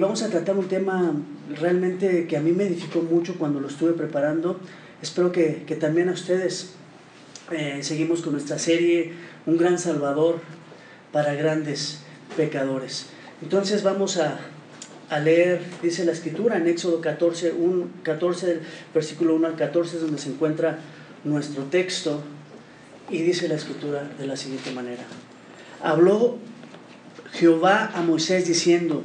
vamos a tratar un tema realmente que a mí me edificó mucho cuando lo estuve preparando. Espero que, que también a ustedes eh, seguimos con nuestra serie Un gran Salvador para grandes pecadores. Entonces vamos a, a leer, dice la escritura en Éxodo 14, 14, versículo 1 al 14, es donde se encuentra nuestro texto, y dice la escritura de la siguiente manera. Habló Jehová a Moisés diciendo,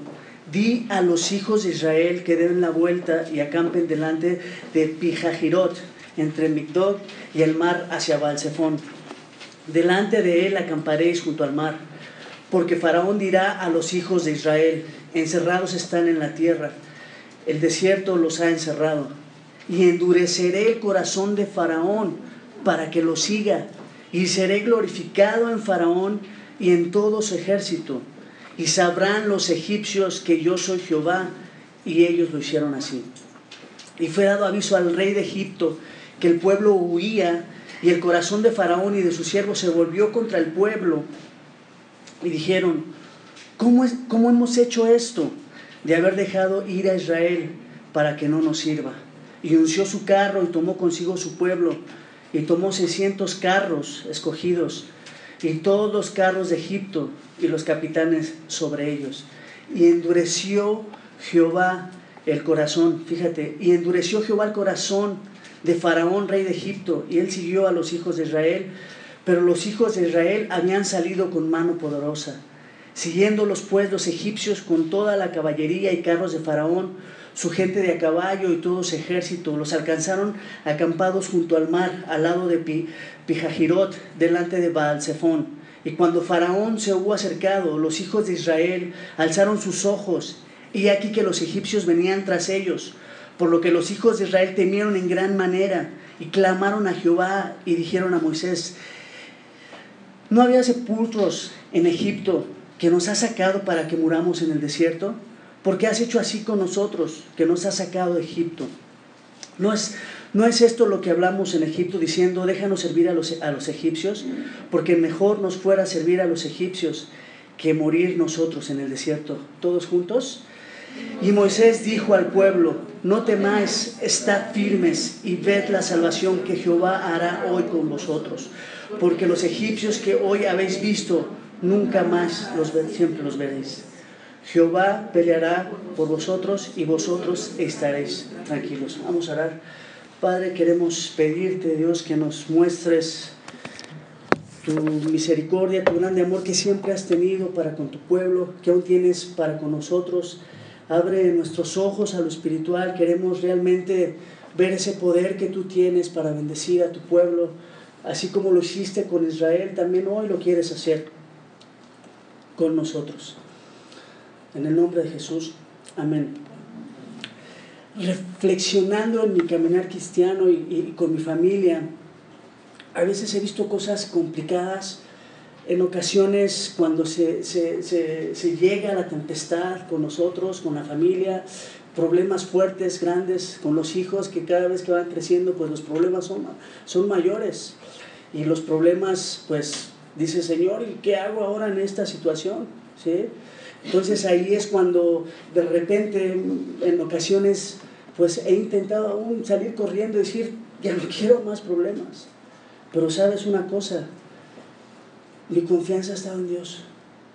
di a los hijos de Israel que den la vuelta y acampen delante de Pijajirot, entre Migdod y el mar hacia Balsefón. Delante de él acamparéis junto al mar, porque Faraón dirá a los hijos de Israel, encerrados están en la tierra, el desierto los ha encerrado, y endureceré el corazón de Faraón para que lo siga, y seré glorificado en Faraón y en todo su ejército, y sabrán los egipcios que yo soy Jehová, y ellos lo hicieron así. Y fue dado aviso al rey de Egipto que el pueblo huía, y el corazón de Faraón y de sus siervos se volvió contra el pueblo, y dijeron, ¿cómo, es, ¿cómo hemos hecho esto de haber dejado ir a Israel para que no nos sirva? Y unció su carro y tomó consigo su pueblo, y tomó 600 carros escogidos, y todos los carros de Egipto, y los capitanes sobre ellos. Y endureció Jehová el corazón, fíjate, y endureció Jehová el corazón de Faraón, rey de Egipto, y él siguió a los hijos de Israel, pero los hijos de Israel habían salido con mano poderosa, siguiendo los pueblos egipcios con toda la caballería y carros de Faraón, su gente de a caballo y todo su ejército, los alcanzaron acampados junto al mar, al lado de Pijajirot, delante de Baal-Zephón. Y cuando Faraón se hubo acercado, los hijos de Israel alzaron sus ojos, y aquí que los egipcios venían tras ellos, por lo que los hijos de Israel temieron en gran manera y clamaron a Jehová y dijeron a Moisés, ¿no había sepulcros en Egipto que nos has sacado para que muramos en el desierto? ¿Por qué has hecho así con nosotros que nos has sacado de Egipto? No es, no es esto lo que hablamos en Egipto diciendo, déjanos servir a los, a los egipcios, porque mejor nos fuera servir a los egipcios que morir nosotros en el desierto, todos juntos. Y Moisés dijo al pueblo, no temáis, estad firmes y ved la salvación que Jehová hará hoy con vosotros, porque los egipcios que hoy habéis visto, nunca más los siempre los veréis. Jehová peleará por vosotros y vosotros estaréis tranquilos. Vamos a orar. Padre, queremos pedirte, Dios, que nos muestres tu misericordia, tu grande amor que siempre has tenido para con tu pueblo, que aún tienes para con nosotros. Abre nuestros ojos a lo espiritual. Queremos realmente ver ese poder que tú tienes para bendecir a tu pueblo, así como lo hiciste con Israel, también hoy lo quieres hacer con nosotros. En el nombre de Jesús, amén. Reflexionando en mi caminar cristiano y, con mi familia, a veces he visto cosas complicadas, en ocasiones cuando se, se, se, llega la tempestad con nosotros, con la familia, problemas fuertes, grandes, con los hijos que cada vez que van creciendo, pues los problemas son, son mayores. Y los problemas, pues, dice Señor, ¿y qué hago ahora en esta situación? ¿Sí? Entonces ahí es cuando de repente, en ocasiones, pues he intentado aún salir corriendo y decir, ya no quiero más problemas. Pero sabes una cosa, mi confianza ha estado en Dios.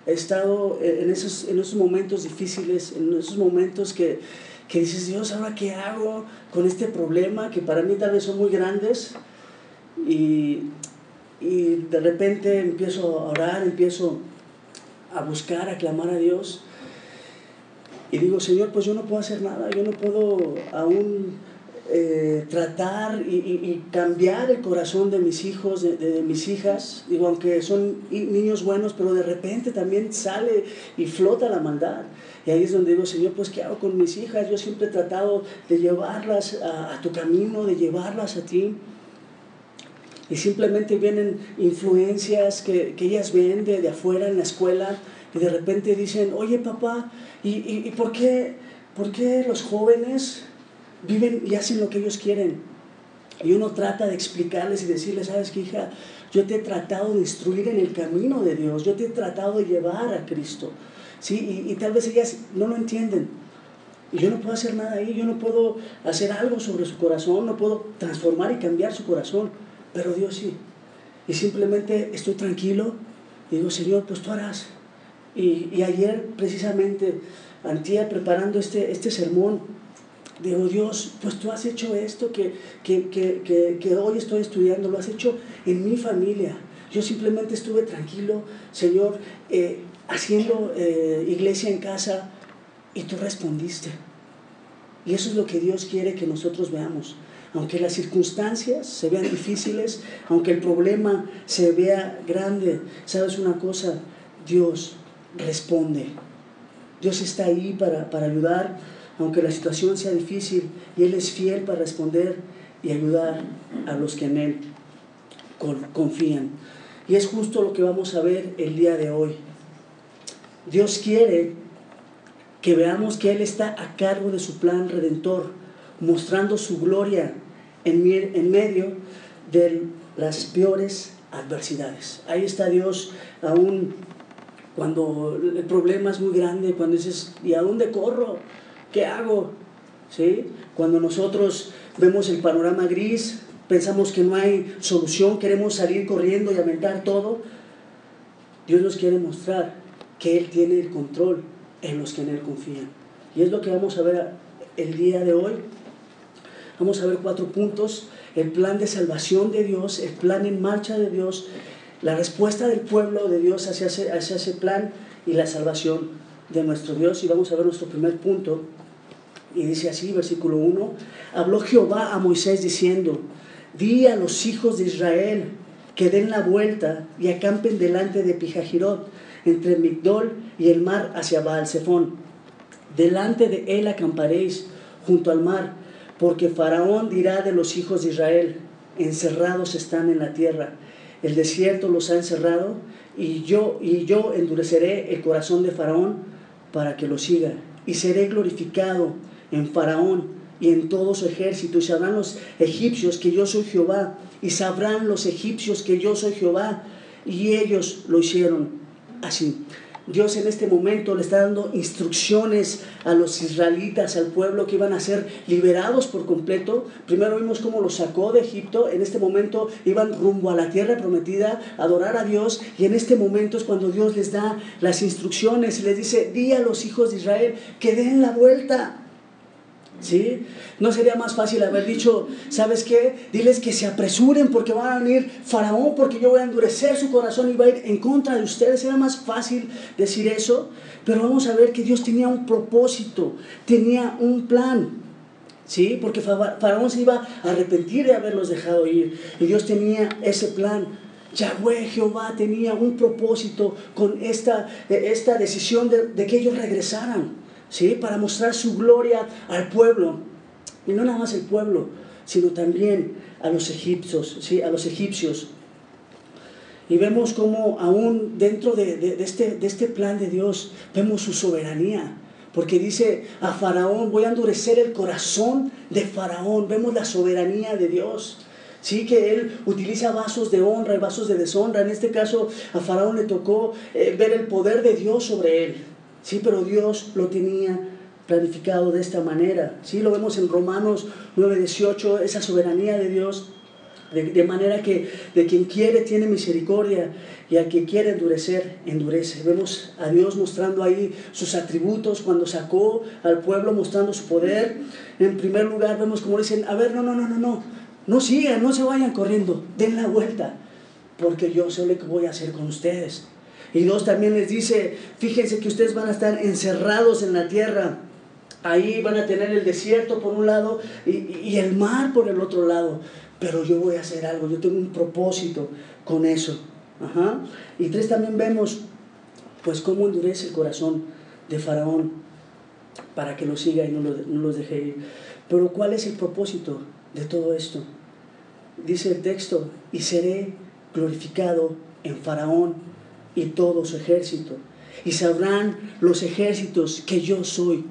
He estado en esos, en esos momentos difíciles, en esos momentos que, que dices, Dios, ¿ahora qué hago con este problema? Que para mí tal vez son muy grandes. Y, y de repente empiezo a orar, empiezo a buscar, a clamar a Dios. Y digo, Señor, pues yo no puedo hacer nada, yo no puedo aún eh, tratar y, y, cambiar el corazón de mis hijos, de, de, mis hijas, digo, aunque son niños buenos, pero de repente también sale y flota la maldad. Y ahí es donde digo, Señor, pues ¿qué hago con mis hijas? Yo siempre he tratado de llevarlas a, a tu camino, de llevarlas a ti. Y simplemente vienen influencias que, que ellas ven de, de, afuera en la escuela y de repente dicen, oye papá, ¿y, y, por, qué, por qué los jóvenes viven y hacen lo que ellos quieren. Y uno trata de explicarles y decirles, sabes que hija, yo te he tratado de instruir en el camino de Dios, yo te he tratado de llevar a Cristo. ¿Sí? Y, y tal vez ellas no lo entienden. Y yo no puedo hacer nada ahí, yo no puedo hacer algo sobre su corazón, no puedo transformar y cambiar su corazón, pero Dios sí. Y simplemente estoy tranquilo y digo, Señor, pues tú harás. Y, ayer precisamente, antier preparando este, este sermón, digo, Dios, pues tú has hecho esto que, que, hoy estoy estudiando, lo has hecho en mi familia. Yo simplemente estuve tranquilo, Señor, eh, haciendo eh, iglesia en casa y tú respondiste. Y eso es lo que Dios quiere que nosotros veamos. Aunque las circunstancias se vean difíciles, aunque el problema se vea grande, ¿sabes una cosa? Dios responde. Dios está ahí para, para ayudar, aunque la situación sea difícil, y Él es fiel para responder y ayudar a los que en Él confían. Y es justo lo que vamos a ver el día de hoy. Dios quiere que veamos que Él está a cargo de su plan redentor, mostrando su gloria en, en medio de las peores adversidades. Ahí está Dios aún cuando el problema es muy grande, cuando dices, ¿y a dónde corro? ¿Qué hago? ¿Sí? Cuando nosotros vemos el panorama gris, pensamos que no hay solución, queremos salir corriendo y aventar todo, Dios nos quiere mostrar que Él tiene el control en los que en Él confían. Y es lo que vamos a ver el día de hoy. Vamos a ver cuatro puntos. El plan de salvación de Dios, el plan en marcha de Dios, la respuesta del pueblo de Dios hacia ese, plan y la salvación de nuestro Dios. Y vamos a ver nuestro primer punto. Y dice así, versículo 1, habló Jehová a Moisés diciendo, di a los hijos de Israel que den la vuelta y acampen delante de Pijajirot entre Migdol y el mar hacia Baal-Zephón. Delante de él acamparéis junto al mar, porque Faraón dirá de los hijos de Israel, encerrados están en la tierra. El desierto los ha encerrado y yo y yo endureceré el corazón de Faraón para que lo siga y seré glorificado en Faraón y en todo su ejército y sabrán los egipcios que yo soy Jehová y sabrán los egipcios que yo soy Jehová y ellos lo hicieron así. Dios en este momento le está dando instrucciones a los israelitas, al pueblo que iban a ser liberados por completo. Primero vimos cómo los sacó de Egipto, en este momento iban rumbo a la tierra prometida, adorar a Dios, y en este momento es cuando Dios les da las instrucciones y les dice, di a los hijos de Israel que den la vuelta. ¿Sí? ¿No sería más fácil haber dicho, ¿sabes qué? Diles que se apresuren porque van a venir Faraón, porque yo voy a endurecer su corazón y va a ir en contra de ustedes. Era más fácil decir eso, pero vamos a ver que Dios tenía un propósito, tenía un plan. ¿Sí? Porque Faraón se iba a arrepentir de haberlos dejado ir. Y Dios tenía ese plan. Yahweh, Jehová, tenía un propósito con esta, esta decisión de, de que ellos regresaran. ¿Sí? Para mostrar su gloria al pueblo. Y no nada más el pueblo, sino también a los egipcios, ¿sí? A los egipcios. Y vemos como aún dentro de, este, de este plan de Dios, vemos su soberanía. Porque dice a Faraón, voy a endurecer el corazón de Faraón. Vemos la soberanía de Dios. Sí, que él utiliza vasos de honra y vasos de deshonra. En este caso, a Faraón le tocó eh, ver el poder de Dios sobre él. Sí, pero Dios lo tenía planificado de esta manera. Sí, lo vemos en Romanos 9:18, esa soberanía de Dios, de, manera que de quien quiere tiene misericordia y a quien quiere endurecer, endurece. Vemos a Dios mostrando ahí sus atributos cuando sacó al pueblo, mostrando su poder. En primer lugar, vemos como dicen, a ver, no, no, no, no, no, no sigan, no se vayan corriendo, den la vuelta, porque yo sé lo que voy a hacer con ustedes. Y Dios también les dice, fíjense que ustedes van a estar encerrados en la tierra. Ahí van a tener el desierto por un lado y, el mar por el otro lado. Pero yo voy a hacer algo, yo tengo un propósito con eso. Y tres, también vemos pues cómo endurece el corazón de Faraón para que lo siga y no, no los deje ir. Pero ¿cuál es el propósito de todo esto? Dice el texto, y seré glorificado en Faraón y todo su ejército. Y sabrán los ejércitos que yo soy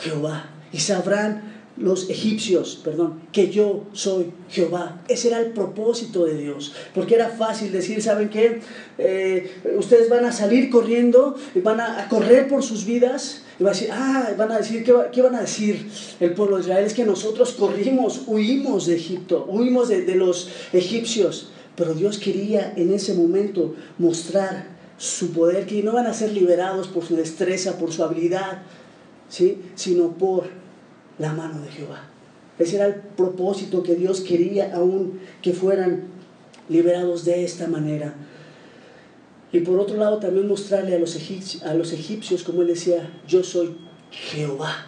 Jehová. Y sabrán los egipcios, perdón, que yo soy Jehová. Ese era el propósito de Dios, porque era fácil decir, ¿saben qué? Eh, ustedes van a salir corriendo, van a, correr por sus vidas, y van a decir, ah, van a decir, ¿qué, van a decir el pueblo de Israel? Es que nosotros corrimos, huimos de Egipto, huimos de, de los egipcios, pero Dios quería en ese momento mostrar su poder, que no van a ser liberados por su destreza, por su habilidad, ¿sí? sino por la mano de Jehová. Ese era el propósito que Dios quería aún que fueran liberados de esta manera. Y por otro lado también mostrarle a los, egipcios, a los egipcios, como él decía, yo soy Jehová.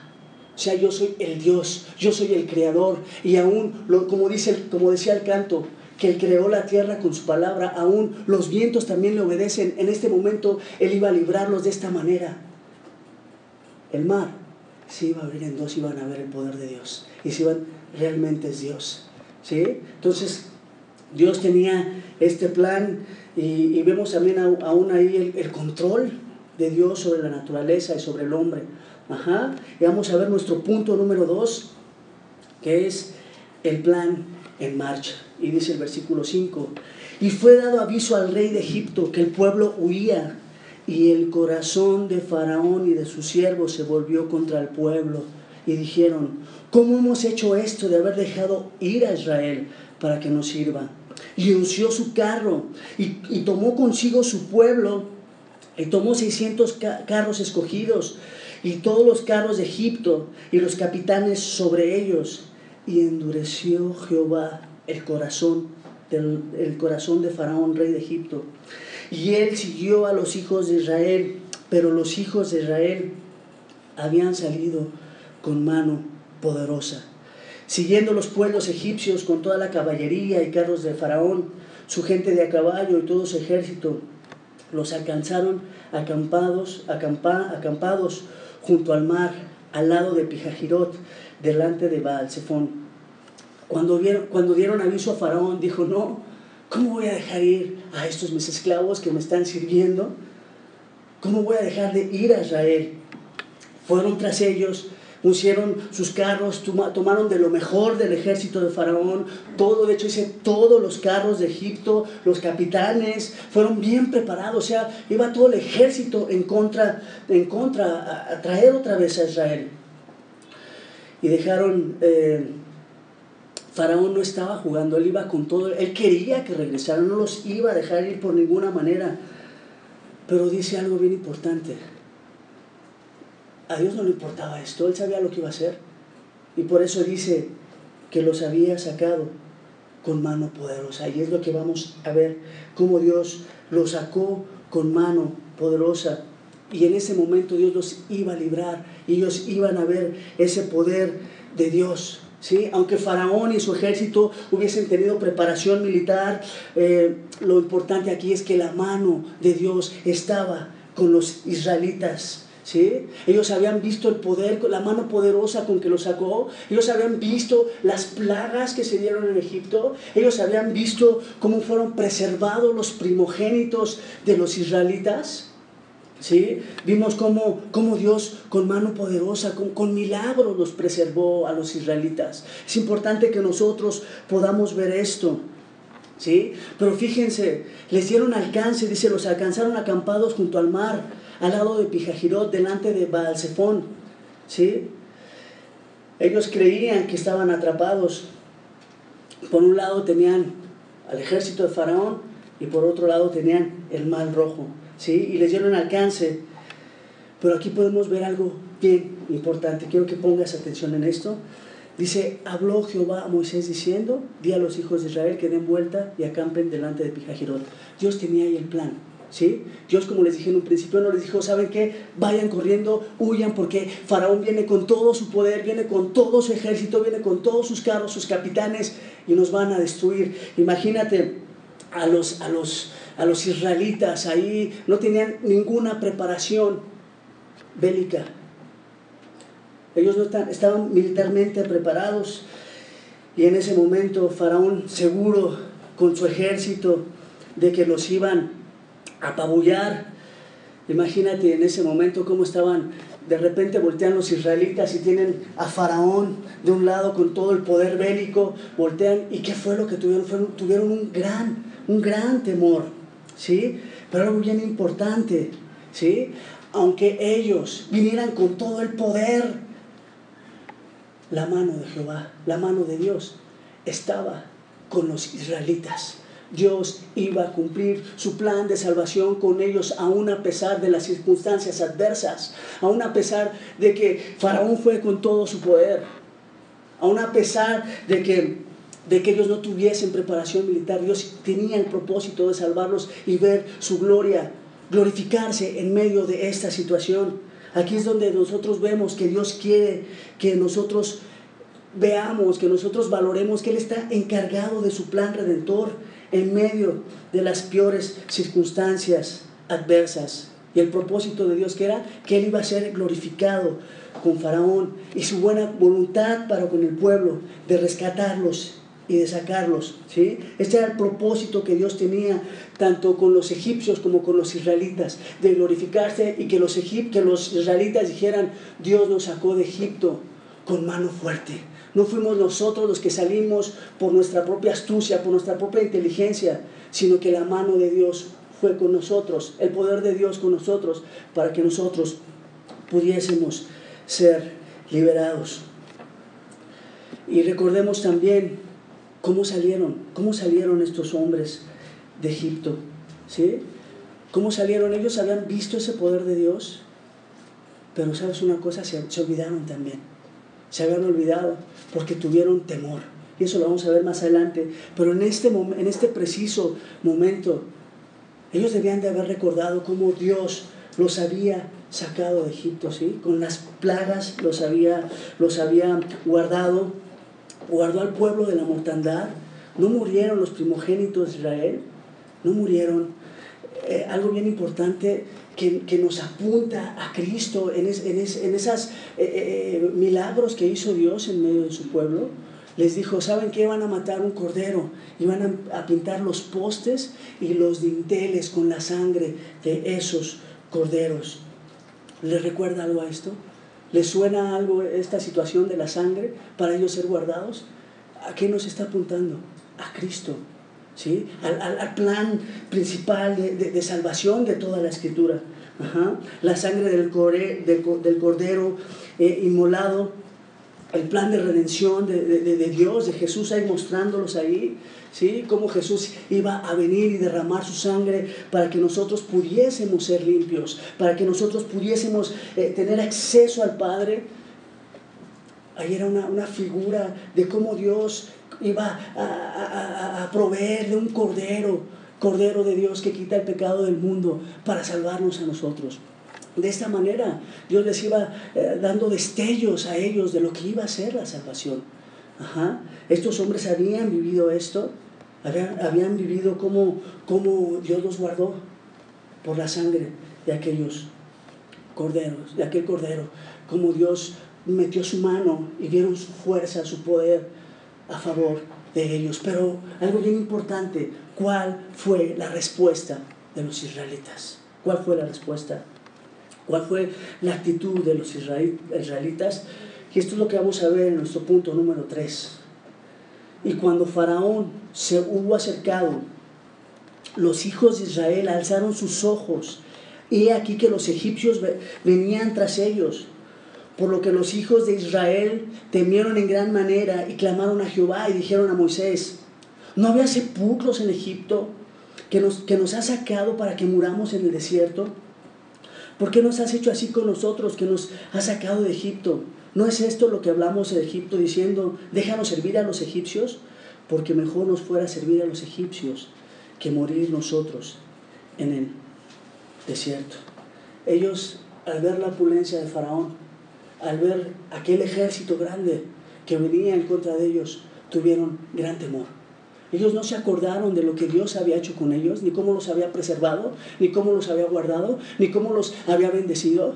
O sea, yo soy el Dios, yo soy el creador. Y aún, como, dice, como decía el canto, que creó la tierra con su palabra, aún los vientos también le obedecen. En este momento él iba a librarlos de esta manera. El mar se iba a abrir en dos y van a ver el poder de Dios. Y si realmente es Dios. ¿Sí? Entonces, Dios tenía este plan y, vemos también aún ahí el, control de Dios sobre la naturaleza y sobre el hombre. Ajá. Y vamos a ver nuestro punto número dos, que es el plan en marcha. Y dice el versículo 5, y fue dado aviso al rey de Egipto que el pueblo huía y el corazón de Faraón y de sus siervos se volvió contra el pueblo y dijeron, ¿cómo hemos hecho esto de haber dejado ir a Israel para que nos sirva? Y unció su carro y, tomó consigo su pueblo y tomó 600 carros escogidos y todos los carros de Egipto y los capitanes sobre ellos. Y endureció Jehová el corazón, del, el corazón de Faraón, rey de Egipto y él siguió a los hijos de Israel, pero los hijos de Israel habían salido con mano poderosa. Siguiendo los pueblos egipcios con toda la caballería y carros de Faraón, su gente de a caballo y todo su ejército, los alcanzaron acampados, acampados junto al mar, al lado de Pijajirot, delante de Baal Cuando, dieron aviso a Faraón, dijo, no, ¿Cómo voy a dejar ir a estos mis esclavos que me están sirviendo? ¿Cómo voy a dejar de ir a Israel? Fueron tras ellos, pusieron sus carros, tomaron de lo mejor del ejército de Faraón, todo, de hecho dice, todos los carros de Egipto, los capitanes, fueron bien preparados, o sea, iba todo el ejército en contra, en contra a, traer otra vez a Israel. Y dejaron... Eh, Faraón no estaba jugando, él iba con todo, él quería que regresaran, no los iba a dejar ir por ninguna manera. Pero dice algo bien importante. A Dios no le importaba esto, él sabía lo que iba a hacer. Y por eso dice que los había sacado con mano poderosa. Y es lo que vamos a ver, cómo Dios los sacó con mano poderosa. Y en ese momento Dios los iba a librar y ellos iban a ver ese poder de Dios. ¿Sí? Aunque Faraón y su ejército hubiesen tenido preparación militar, eh, lo importante aquí es que la mano de Dios estaba con los israelitas. ¿Sí? Ellos habían visto el poder, la mano poderosa con que los sacó. Ellos habían visto las plagas que se dieron en Egipto. Ellos habían visto cómo fueron preservados los primogénitos de los israelitas. ¿Sí? Vimos cómo, cómo, Dios con mano poderosa, con, con milagros los preservó a los israelitas. Es importante que nosotros podamos ver esto. ¿Sí? Pero fíjense, les dieron alcance, dice, los alcanzaron acampados junto al mar, al lado de Pijajirot, delante de Baalsefón. ¿Sí? Ellos creían que estaban atrapados. Por un lado tenían al ejército de Faraón y por otro lado tenían el mar rojo. ¿Sí? y les dieron alcance. Pero aquí podemos ver algo bien importante. Quiero que pongas atención en esto. Dice, habló Jehová a Moisés diciendo, di a los hijos de Israel que den vuelta y acampen delante de Pijajirot. Dios tenía ahí el plan. ¿Sí? Dios, como les dije en un principio, no les dijo, ¿saben qué? Vayan corriendo, huyan, porque Faraón viene con todo su poder, viene con todo su ejército, viene con todos sus carros, sus capitanes, y nos van a destruir. Imagínate a los, a los, a los israelitas ahí, no tenían ninguna preparación bélica. Ellos no estaban militarmente preparados y en ese momento Faraón seguro con su ejército de que los iban a apabullar. Imagínate en ese momento cómo estaban de repente voltean los israelitas y tienen a Faraón de un lado con todo el poder bélico, voltean y ¿qué fue lo que tuvieron? tuvieron un gran, un gran temor, ¿sí? Pero algo bien importante, ¿sí? Aunque ellos vinieran con todo el poder, la mano de Jehová, la mano de Dios, estaba con los israelitas. Dios iba a cumplir su plan de salvación con ellos, aún a pesar de las circunstancias adversas, aún a pesar de que Faraón fue con todo su poder, aún a pesar de que, de que ellos no tuviesen preparación militar, Dios tenía el propósito de salvarlos y ver su gloria, glorificarse en medio de esta situación. Aquí es donde nosotros vemos que Dios quiere que nosotros veamos, que nosotros valoremos que Él está encargado de su plan redentor en medio de las peores circunstancias adversas. Y el propósito de Dios que era que Él iba a ser glorificado con Faraón y su buena voluntad para con el pueblo de rescatarlos y de sacarlos. ¿sí? Este era el propósito que Dios tenía tanto con los egipcios como con los israelitas, de glorificarse y que los, que los israelitas dijeran, Dios nos sacó de Egipto con mano fuerte. No fuimos nosotros los que salimos por nuestra propia astucia, por nuestra propia inteligencia, sino que la mano de Dios fue con nosotros, el poder de Dios con nosotros, para que nosotros pudiésemos ser liberados. Y recordemos también cómo salieron, cómo salieron estos hombres de Egipto, ¿sí? ¿Cómo salieron? Ellos habían visto ese poder de Dios, pero sabes una cosa, se, olvidaron también se habían olvidado porque tuvieron temor. Y eso lo vamos a ver más adelante. Pero en este, en este preciso momento, ellos debían de haber recordado cómo Dios los había sacado de Egipto, ¿sí? Con las plagas los había, los había guardado, guardó al pueblo de la mortandad. No murieron los primogénitos de Israel, no murieron. Eh, algo bien importante, que, nos apunta a Cristo en, esos en, esas eh, eh, eh, milagros que hizo Dios en medio de su pueblo. Les dijo, ¿saben qué? Van a matar un cordero y van a, a pintar los postes y los dinteles con la sangre de esos corderos. ¿Les recuerda algo a esto? ¿Les suena algo esta situación de la sangre para ellos ser guardados? ¿A qué nos está apuntando? A Cristo. ¿sí? al, plan principal de, salvación de toda la escritura. La sangre del, del, cordero eh, inmolado, el plan de redención de, Dios, de Jesús ahí mostrándolos ahí, ¿sí? cómo Jesús iba a venir y derramar su sangre para que nosotros pudiésemos ser limpios, para que nosotros pudiésemos eh, tener acceso al Padre. Ahí era una, una figura de cómo Dios iba a, proveer de un cordero, cordero de Dios que quita el pecado del mundo para salvarnos a nosotros. De esta manera Dios les iba eh, dando destellos a ellos de lo que iba a ser la salvación. Estos hombres habían vivido esto, habían, vivido como, como Dios los guardó por la sangre de aquellos corderos, de aquel cordero, como Dios metió su mano y vieron su fuerza, su poder, a favor de ellos. Pero algo bien importante, ¿cuál fue la respuesta de los israelitas? ¿Cuál fue la respuesta? ¿Cuál fue la actitud de los israelitas? Y esto es lo que vamos a ver en nuestro punto número 3. Y cuando Faraón se hubo acercado, los hijos de Israel alzaron sus ojos y he aquí que los egipcios venían tras ellos por lo que los hijos de Israel temieron en gran manera y clamaron a Jehová y dijeron a Moisés, ¿no había sepulcros en Egipto que nos, que nos sacado para que muramos en el desierto? ¿Por qué nos has hecho así con nosotros que nos has sacado de Egipto? ¿No es esto lo que hablamos de Egipto diciendo, déjanos servir a los egipcios? Porque mejor nos fuera servir a los egipcios que morir nosotros en el desierto. Ellos, al ver la opulencia de Faraón, al ver aquel ejército grande que venía en contra de ellos, tuvieron gran temor. Ellos no se acordaron de lo que Dios había hecho con ellos, ni cómo los había preservado, ni cómo los había guardado, ni cómo los había bendecido,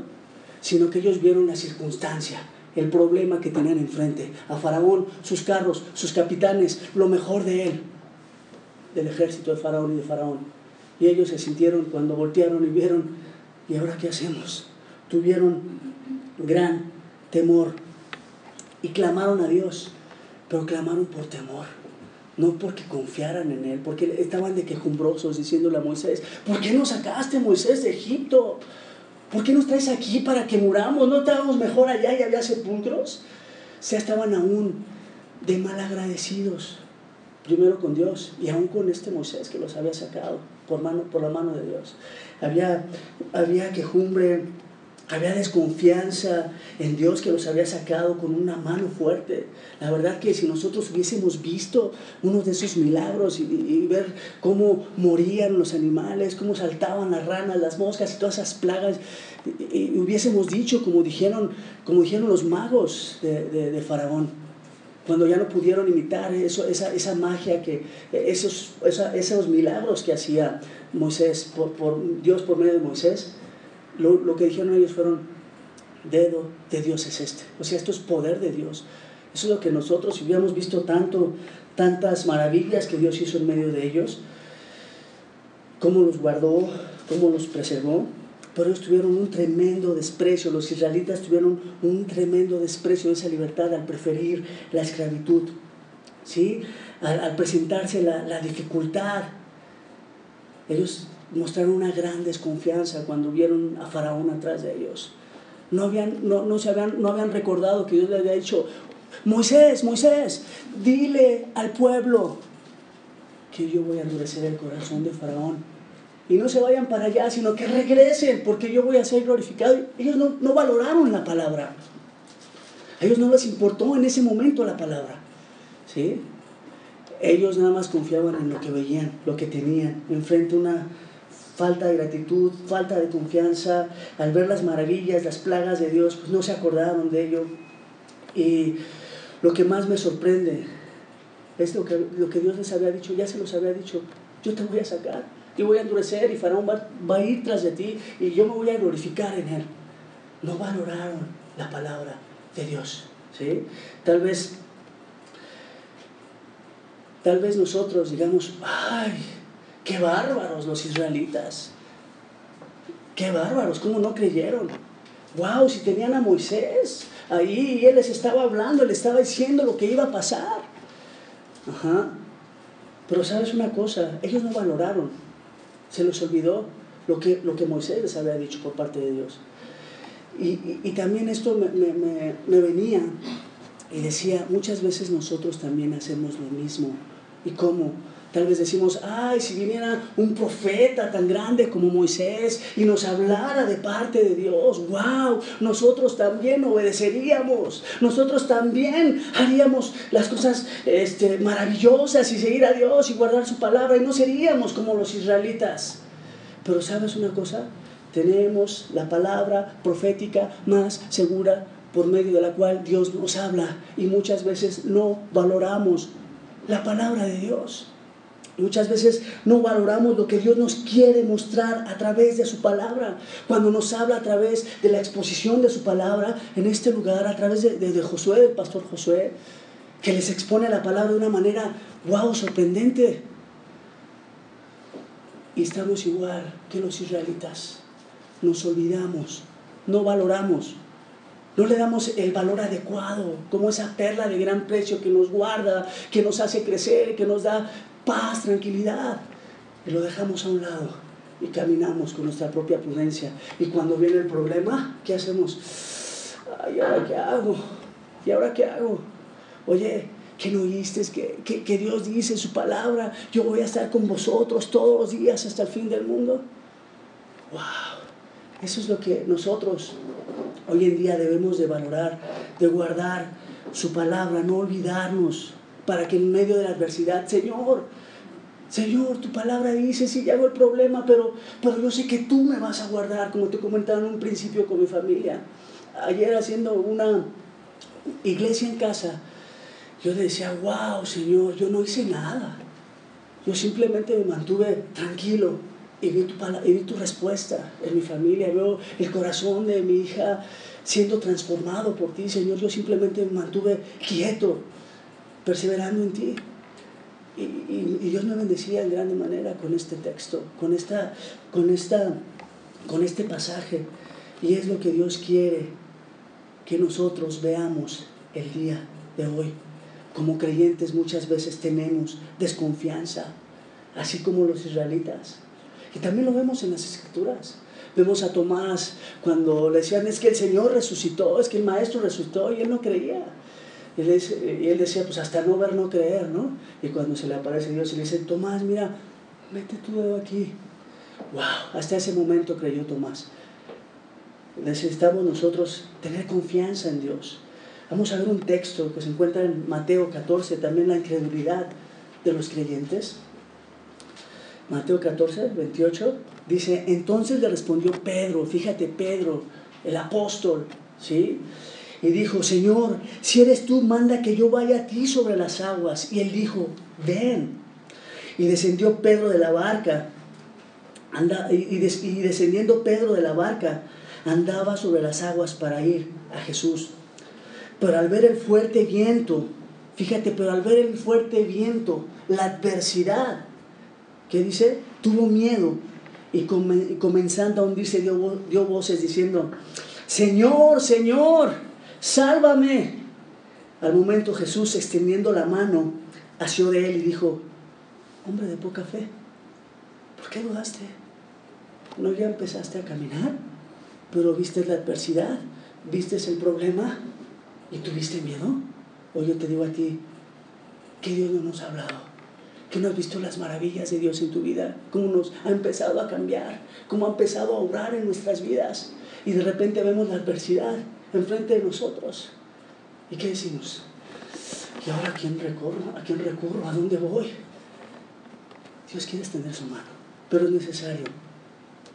sino que ellos vieron la circunstancia, el problema que tenían enfrente, a Faraón, sus carros, sus capitanes, lo mejor de él, del ejército de Faraón y de Faraón. Y ellos se sintieron cuando voltearon y vieron, ¿y ahora qué hacemos? tuvieron gran temor y clamaron a Dios, pero clamaron por temor, no porque confiaran en Él, porque estaban de quejumbrosos diciéndole a Moisés, ¿por qué nos sacaste Moisés de Egipto? ¿Por qué nos traes aquí para que muramos? ¿No estábamos mejor allá y había sepulcros? Sea, estaban aún de mal agradecidos, primero con Dios y aún con este Moisés que los había sacado por, mano, por la mano de Dios. Había, había quejumbre, había desconfianza en Dios que los había sacado con una mano fuerte. La verdad que si nosotros hubiésemos visto uno de esos milagros y, ver cómo morían los animales, cómo saltaban las ranas, las moscas y todas esas plagas, y, hubiésemos dicho, como dijeron, como dijeron los magos de, Faraón, cuando ya no pudieron imitar eso, esa, esa magia, que, esos, esos milagros que hacía Moisés, por, por Dios por medio de Moisés, lo, que dijeron ellos fueron, dedo de Dios es este. O sea, esto es poder de Dios. Eso es lo que nosotros, si hubiéramos visto tanto, tantas maravillas que Dios hizo en medio de ellos, cómo los guardó, cómo los preservó, pero ellos tuvieron un tremendo desprecio, los israelitas tuvieron un tremendo desprecio de esa libertad al preferir la esclavitud, ¿sí? al, presentarse la, la dificultad. Ellos mostraron una gran desconfianza cuando vieron a Faraón atrás de ellos. No habían, no, no, se habían, no habían recordado que Dios le había dicho, Moisés, Moisés, dile al pueblo que yo voy a endurecer el corazón de Faraón. Y no se vayan para allá, sino que regresen, porque yo voy a ser glorificado. Ellos no, no valoraron la palabra. A ellos no les importó en ese momento la palabra. ¿sí? Ellos nada más confiaban en lo que veían, lo que tenían, enfrente una, falta de gratitud, falta de confianza, al ver las maravillas, las plagas de Dios, pues no se acordaron de ello. Y lo que más me sorprende es lo que, lo que Dios les había dicho, ya se los había dicho, yo te voy a sacar, yo voy a endurecer y Faraón va, va a ir tras de ti y yo me voy a glorificar en él. No valoraron la palabra de Dios. ¿sí? Tal vez, tal vez nosotros digamos, ay, Qué bárbaros los israelitas. Qué bárbaros, ¿cómo no creyeron? Wow, si tenían a Moisés ahí y él les estaba hablando, les estaba diciendo lo que iba a pasar. Ajá. Pero sabes una cosa, ellos no valoraron, se les olvidó lo que, lo que Moisés les había dicho por parte de Dios. Y, también esto me, me venía y decía, muchas veces nosotros también hacemos lo mismo. ¿Y cómo? Tal vez decimos, ay, si viniera un profeta tan grande como Moisés y nos hablara de parte de Dios, wow, nosotros también obedeceríamos, nosotros también haríamos las cosas este, maravillosas y seguir a Dios y guardar su palabra y no seríamos como los israelitas. Pero sabes una cosa, tenemos la palabra profética más segura por medio de la cual Dios nos habla y muchas veces no valoramos la palabra de Dios. Muchas veces no valoramos lo que Dios nos quiere mostrar a través de su palabra. Cuando nos habla a través de la exposición de su palabra en este lugar, a través de, Josué, del pastor Josué, que les expone la palabra de una manera, wow, sorprendente. Y estamos igual que los israelitas. Nos olvidamos, no valoramos, no le damos el valor adecuado, como esa perla de gran precio que nos guarda, que nos hace crecer, que nos da paz, tranquilidad. Y lo dejamos a un lado y caminamos con nuestra propia prudencia. Y cuando viene el problema, ¿qué hacemos? ¿y ahora qué hago? ¿Y ahora qué hago? Oye, ¿qué no oíste? Que, que, que Dios dice su palabra, yo voy a estar con vosotros todos los días hasta el fin del mundo. ¡Wow! Eso es lo que nosotros hoy en día debemos de valorar, de guardar su palabra, no olvidarnos para que en medio de la adversidad, Señor, Señor, tu palabra dice, sí, hago el problema, pero, pero yo sé que tú me vas a guardar, como te comentaba en un principio con mi familia. Ayer haciendo una iglesia en casa, yo decía, wow, Señor, yo no hice nada. Yo simplemente me mantuve tranquilo y vi, tu, y vi tu respuesta en mi familia. Veo el corazón de mi hija siendo transformado por ti, Señor. Yo simplemente me mantuve quieto perseverando en ti. Y, Dios me bendecía en grande manera con este texto, con, esta, con, esta, con este pasaje. Y es lo que Dios quiere que nosotros veamos el día de hoy. Como creyentes muchas veces tenemos desconfianza, así como los israelitas. Y también lo vemos en las escrituras. Vemos a Tomás cuando le decían, es que el Señor resucitó, es que el Maestro resucitó, y él no creía. Y él, decía, pues hasta no ver, no creer, ¿no? Y cuando se le aparece Dios y le dice, Tomás, mira, mete tu dedo aquí. ¡Wow! Hasta ese momento creyó Tomás. Necesitamos nosotros tener confianza en Dios. Vamos a ver un texto que se encuentra en Mateo 14, también la incredulidad de los creyentes. Mateo 14, 28, dice, entonces le respondió Pedro, fíjate Pedro, el apóstol, ¿sí? Y dijo, Señor, si eres tú, manda que yo vaya a ti sobre las aguas. Y él dijo, ven. Y descendió Pedro de la barca, anda, y, descendiendo Pedro de la barca, andaba sobre las aguas para ir a Jesús. Pero al ver el fuerte viento, fíjate, pero al ver el fuerte viento, la adversidad, ¿qué dice? Tuvo miedo y comenzando a hundirse dio, dio voces diciendo, Señor, Señor, sálvame. Al momento Jesús extendiendo la mano, asió de él y dijo, hombre de poca fe, ¿por qué dudaste? ¿No ya empezaste a caminar? pero viste la adversidad, viste el problema y tuviste miedo. Hoy yo te digo a ti, que Dios no nos ha hablado, que no has visto las maravillas de Dios en tu vida, cómo nos ha empezado a cambiar, cómo ha empezado a obrar en nuestras vidas. Y de repente vemos la adversidad enfrente de nosotros. ¿Y qué decimos? ¿Y ahora a quién recorro? ¿A quién recurro? ¿A dónde voy? Dios quiere extender su mano, pero es necesario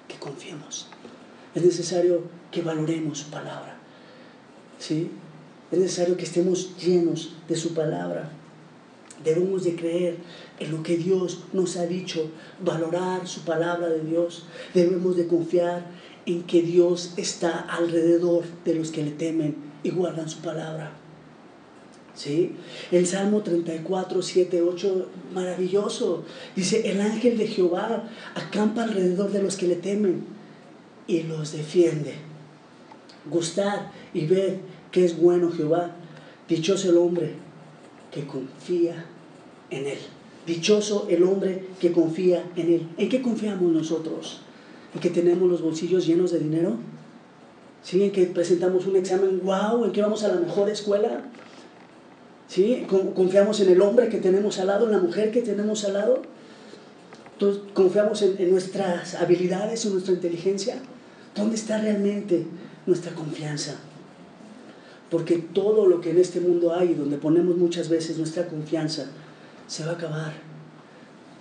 que confiemos. Es necesario que valoremos su palabra. ¿Sí? Es necesario que estemos llenos de su palabra. Debemos de creer en lo que Dios nos ha dicho, valorar su palabra de Dios. Debemos de confiar en que Dios está alrededor de los que le temen y guardan su palabra. ¿Sí? El Salmo 34, 7, 8, maravilloso. Dice, el ángel de Jehová acampa alrededor de los que le temen y los defiende. Gustad y ved que es bueno Jehová. Dichoso el hombre que confía en Él. Dichoso el hombre que confía en Él. ¿En qué confiamos nosotros? ¿En que tenemos los bolsillos llenos de dinero? ¿Sí? ¿En que presentamos un examen? ¡Wow! ¿En que vamos a la mejor escuela? ¿Sí? ¿Confiamos en el hombre que tenemos al lado, en la mujer que tenemos al lado? Entonces, ¿Confiamos en, nuestras habilidades, en nuestra inteligencia? ¿Dónde está realmente nuestra confianza? Porque todo lo que en este mundo hay, donde ponemos muchas veces nuestra confianza, se va a acabar.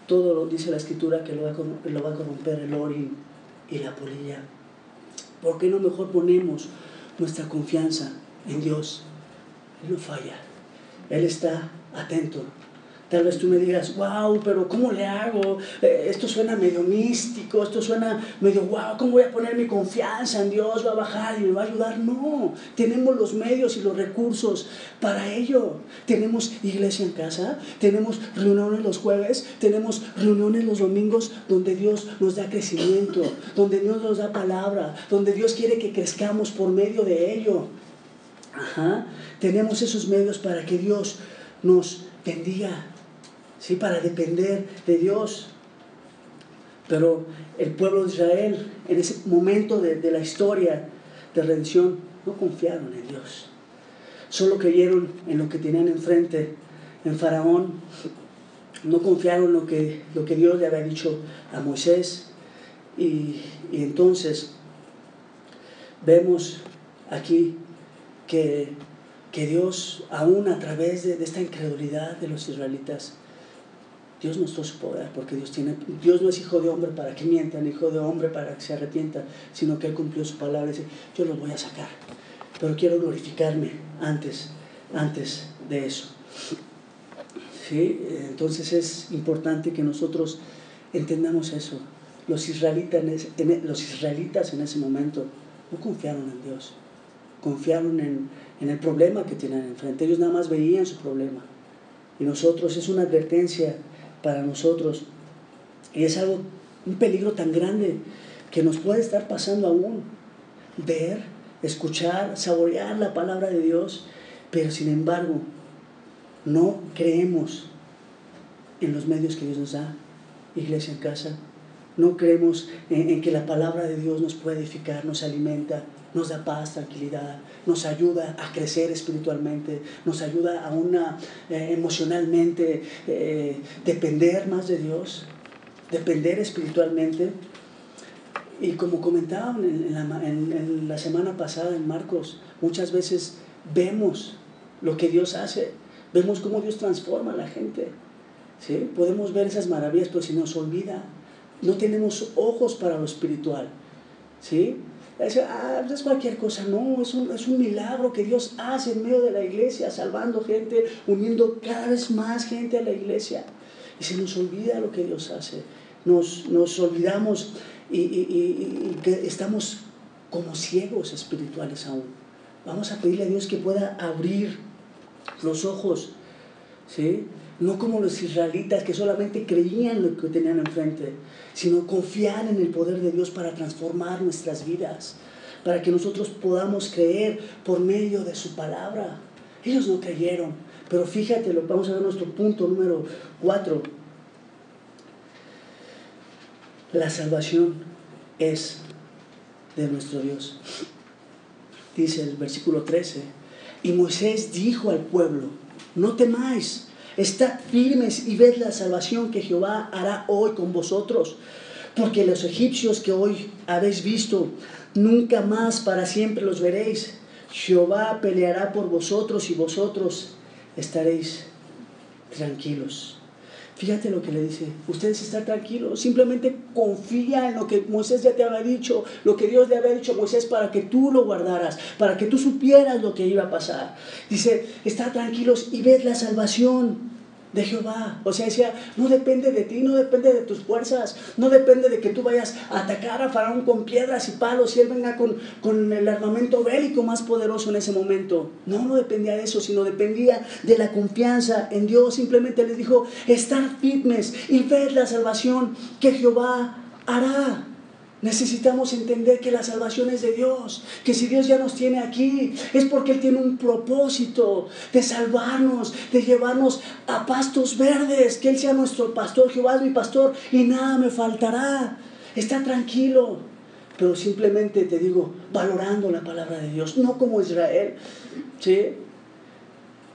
Todo lo dice la escritura que lo va a, corromper el orín y la polilla. ¿Por qué no mejor ponemos nuestra confianza en Dios? Él no falla. Él está atento Tal vez tú me digas, wow, pero ¿cómo le hago? Eh, esto suena medio místico, esto suena medio, wow, ¿cómo voy a poner mi confianza en Dios? ¿Va a bajar y me va a ayudar? No, tenemos los medios y los recursos para ello. Tenemos iglesia en casa, tenemos reuniones los jueves, tenemos reuniones los domingos donde Dios nos da crecimiento, donde Dios nos da palabra, donde Dios quiere que crezcamos por medio de ello. Ajá. Tenemos esos medios para que Dios nos bendiga ¿sí? para depender de Dios. Pero el pueblo de Israel, en ese momento de, de la historia de redención, no confiaron en Dios. Solo creyeron en lo que tenían enfrente, en Faraón. No confiaron en lo que, lo que Dios le había dicho a Moisés. Y, y entonces vemos aquí que, que Dios, aún a través de, de esta incredulidad de los israelitas, Dios mostró su poder, porque Dios, tiene, Dios no es hijo de hombre para que mienta, ni hijo de hombre para que se arrepienta, sino que Él cumplió su palabra y dice, yo los voy a sacar, pero quiero glorificarme antes, antes de eso. ¿Sí? Entonces es importante que nosotros entendamos eso. Los israelitas en, los israelitas en ese momento no confiaron en Dios, confiaron en, en el problema que tenían enfrente. Ellos nada más veían su problema. Y nosotros es una advertencia para nosotros. Y es algo, un peligro tan grande que nos puede estar pasando aún. ver, escuchar, saborear la palabra de Dios, pero sin embargo no creemos en los medios que Dios nos da, iglesia en casa, no creemos en, que la palabra de Dios nos puede edificar, nos alimenta, nos da paz, tranquilidad, nos ayuda a crecer espiritualmente, nos ayuda a una eh, emocionalmente eh, depender más de Dios, depender espiritualmente. Y como comentaban en, la, semana pasada en Marcos, muchas veces vemos lo que Dios hace, vemos cómo Dios transforma a la gente. ¿sí? Podemos ver esas maravillas, pero si nos olvida, no tenemos ojos para lo espiritual. ¿sí? Ah, es cualquier cosa, no, es un, es un milagro que Dios hace en medio de la iglesia, salvando gente, uniendo cada vez más gente a la iglesia. Y se nos olvida lo que Dios hace. Nos, nos olvidamos y, que estamos como ciegos espirituales aún. Vamos a pedirle a Dios que pueda abrir los ojos, ¿sí? No como los israelitas que solamente creían lo que tenían enfrente, sino confiar en el poder de Dios para transformar nuestras vidas, para que nosotros podamos creer por medio de su palabra. Ellos no creyeron, pero fíjate, vamos a ver nuestro punto número 4. La salvación es de nuestro Dios. Dice el versículo 13. Y Moisés dijo al pueblo, no temáis, estad firmes y ved la salvación que Jehová hará hoy con vosotros. Porque los egipcios que hoy habéis visto, nunca más para siempre los veréis. Jehová peleará por vosotros y vosotros estaréis tranquilos. Fíjate lo que le dice, ustedes están tranquilos, simplemente confía en lo que Moisés ya te había dicho, lo que Dios le había dicho a Moisés para que tú lo guardaras, para que tú supieras lo que iba a pasar. Dice, está tranquilos y ved la salvación de Jehová. O sea, decía, no depende de ti, no depende de tus fuerzas, no depende de que tú vayas a atacar a Faraón con piedras y palos y él venga con, con el armamento bélico más poderoso en ese momento. No, no dependía de eso, sino dependía de la confianza en Dios. Simplemente les dijo, estar firmes y ver la salvación que Jehová hará. Necesitamos entender que la salvación es de Dios, que si Dios ya nos tiene aquí es porque Él tiene un propósito de salvarnos, de llevarnos a pastos verdes, que Él sea nuestro pastor, Jehová es mi pastor y nada me faltará. Está tranquilo, pero simplemente te digo, valorando la palabra de Dios, no como Israel, ¿sí?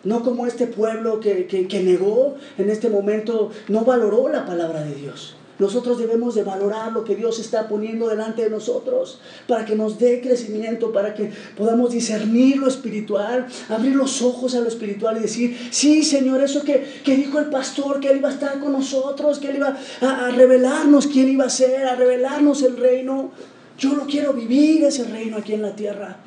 no como este pueblo que, que negó en este momento, no valoró la palabra de Dios. Nosotros debemos de valorar lo que Dios está poniendo delante de nosotros para que nos dé crecimiento, para que podamos discernir lo espiritual, abrir los ojos a lo espiritual y decir, sí Señor, eso que, dijo el pastor, que Él iba a estar con nosotros, que Él iba a, a revelarnos quién iba a ser, a revelarnos el reino. Yo lo quiero vivir ese reino aquí en la tierra.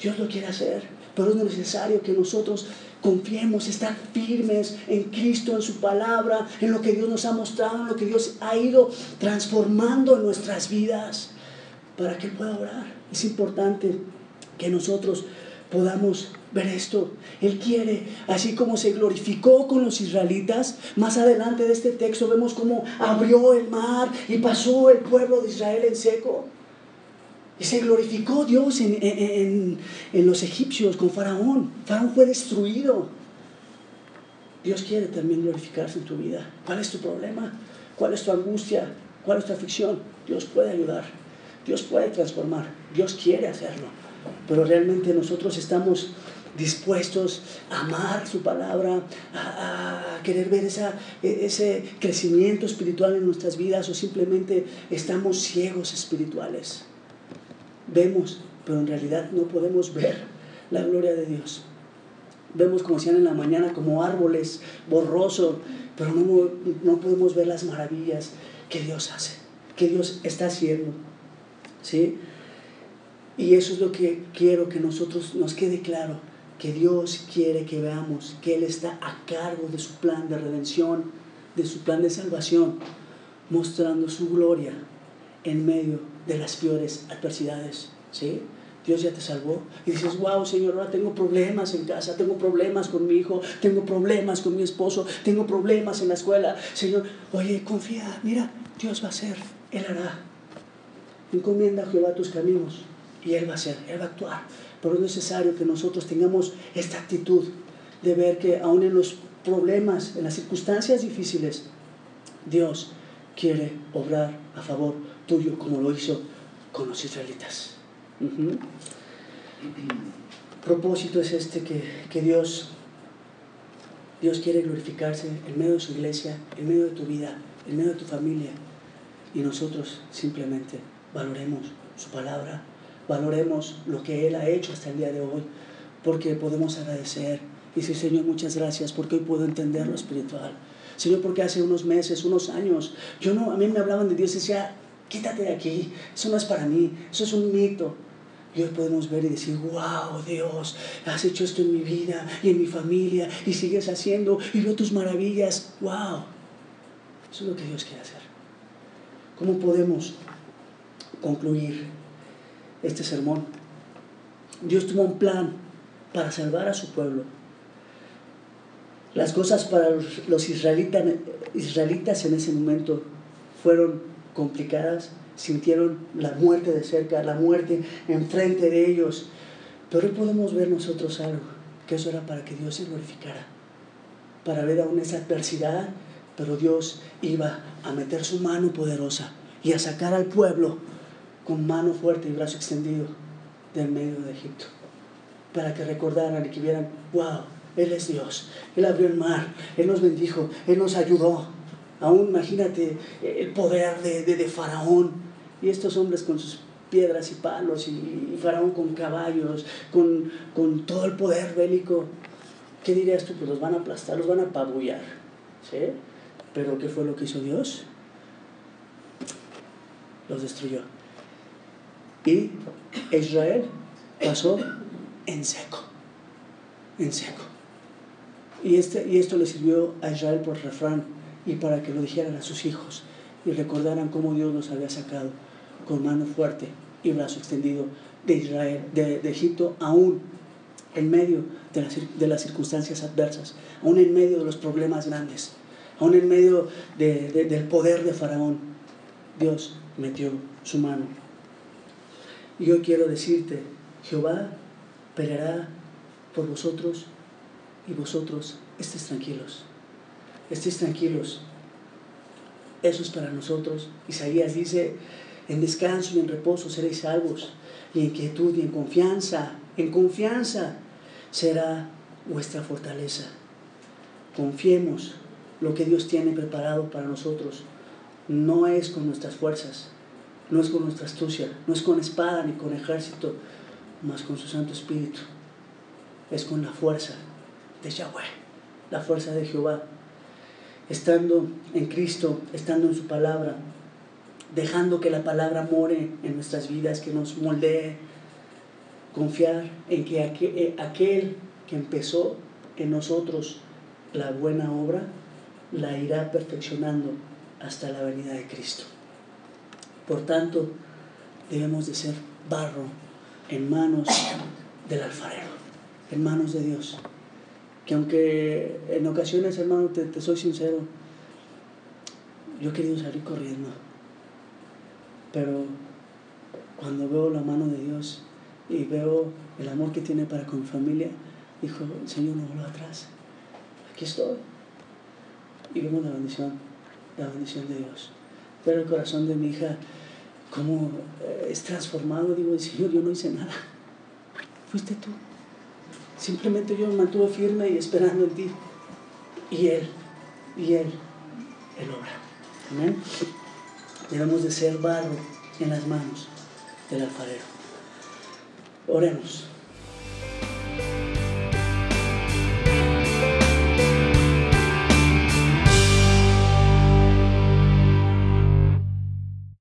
Dios lo quiere hacer, pero es necesario que nosotros Confiemos, estar firmes en Cristo, en su palabra, en lo que Dios nos ha mostrado, en lo que Dios ha ido transformando en nuestras vidas para que pueda orar. Es importante que nosotros podamos ver esto. Él quiere, así como se glorificó con los israelitas, más adelante de este texto vemos cómo abrió el mar y pasó el pueblo de Israel en seco. Y se glorificó Dios en, los egipcios con Faraón. Faraón fue destruido. Dios quiere también glorificarse en tu vida. ¿Cuál es tu problema? ¿Cuál es tu angustia? ¿Cuál es tu aflicción? Dios puede ayudar. Dios puede transformar. Dios quiere hacerlo. Pero realmente nosotros estamos dispuestos a amar su palabra, a, querer ver esa, ese crecimiento espiritual en nuestras vidas o simplemente estamos ciegos espirituales vemos, pero en realidad no podemos ver la gloria de Dios. Vemos, como decían en la mañana, como árboles borrosos, pero no, no podemos ver las maravillas que Dios hace, que Dios está haciendo. ¿Sí? Y eso es lo que quiero que nosotros nos quede claro, que Dios quiere que veamos que Él está a cargo de su plan de redención, de su plan de salvación, mostrando su gloria en medio de las peores adversidades. ¿sí? Dios ya te salvó. Y dices, wow, Señor, ahora tengo problemas en casa, tengo problemas con mi hijo, tengo problemas con mi esposo, tengo problemas en la escuela. Señor, oye, confía, mira, Dios va a hacer, Él hará. Encomienda a Jehová tus caminos y Él va a hacer, Él va a actuar. Pero es necesario que nosotros tengamos esta actitud de ver que aún en los problemas, en las circunstancias difíciles, Dios quiere obrar a favor tuyo como lo hizo con los israelitas. Propósito es este que, que Dios, Dios quiere glorificarse en medio de su iglesia, en medio de tu vida, en medio de tu familia. Y nosotros simplemente valoremos su palabra, valoremos lo que Él ha hecho hasta el día de hoy, porque podemos agradecer y decir, Señor, muchas gracias, porque hoy puedo entender lo espiritual. Señor, porque hace unos meses, unos años, yo no, a mí me hablaban de Dios y decía, quítate de aquí, eso no es para mí, eso es un mito. Y hoy podemos ver y decir, wow, Dios, has hecho esto en mi vida y en mi familia y sigues haciendo y veo tus maravillas, wow. Eso es lo que Dios quiere hacer. ¿Cómo podemos concluir este sermón? Dios tuvo un plan para salvar a su pueblo. Las cosas para los israelitas, israelitas en ese momento fueron complicadas, sintieron la muerte de cerca, la muerte enfrente de ellos. Pero podemos ver nosotros algo, que eso era para que Dios se glorificara, para ver aún esa adversidad, pero Dios iba a meter su mano poderosa y a sacar al pueblo con mano fuerte y brazo extendido del medio de Egipto, para que recordaran y que vieran, wow, Él es Dios, Él abrió el mar, Él nos bendijo, Él nos ayudó. Aún imagínate el poder de, de, de Faraón y estos hombres con sus piedras y palos y, Faraón con caballos, con, con, todo el poder bélico. ¿Qué dirías tú? Pues los van a aplastar, los van a apabullar. ¿sí? Pero ¿qué fue lo que hizo Dios? Los destruyó. Y Israel pasó en seco. En seco. Y, este, y esto le sirvió a Israel por refrán y para que lo dijeran a sus hijos y recordaran cómo Dios los había sacado con mano fuerte y brazo extendido de Israel, de, Egipto, aún en medio de las, de las, circunstancias adversas, aún en medio de los problemas grandes, aún en medio de, de, del poder de Faraón. Dios metió su mano. Y yo quiero decirte, Jehová peleará por vosotros y vosotros estéis tranquilos. Estéis tranquilos. Eso es para nosotros. Isaías dice, en descanso y en reposo seréis salvos, y en quietud y en confianza, en confianza será vuestra fortaleza. Confiemos lo que Dios tiene preparado para nosotros. No es con nuestras fuerzas, no es con nuestra astucia, no es con espada ni con ejército, mas con su Santo Espíritu. Es con la fuerza de Yahweh, la fuerza de Jehová. Estando en Cristo, estando en su palabra, dejando que la palabra more en nuestras vidas, que nos moldee, confiar en que eh, aquel que empezó en nosotros la buena obra, la irá perfeccionando hasta la venida de Cristo. Por tanto, debemos de ser barro en manos del alfarero, en manos de Dios. Que aunque en ocasiones, hermano, te, te soy sincero, yo he querido salir corriendo pero cuando veo la mano de Dios y veo el amor que tiene para con mi familia, dijo, Señor no voló atrás. Aquí estoy. Y vemos la bendición, la bendición de Dios. Pero el corazón de mi hija, como eh, es transformado, digo, Señor, yo no hice nada. Fuiste tú. Simplemente yo me mantuve firme y esperando en ti. Y Él, y Él, Él obra. Amén. Debemos de ser barro en las manos del alfarero. Oremos.